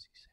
sexy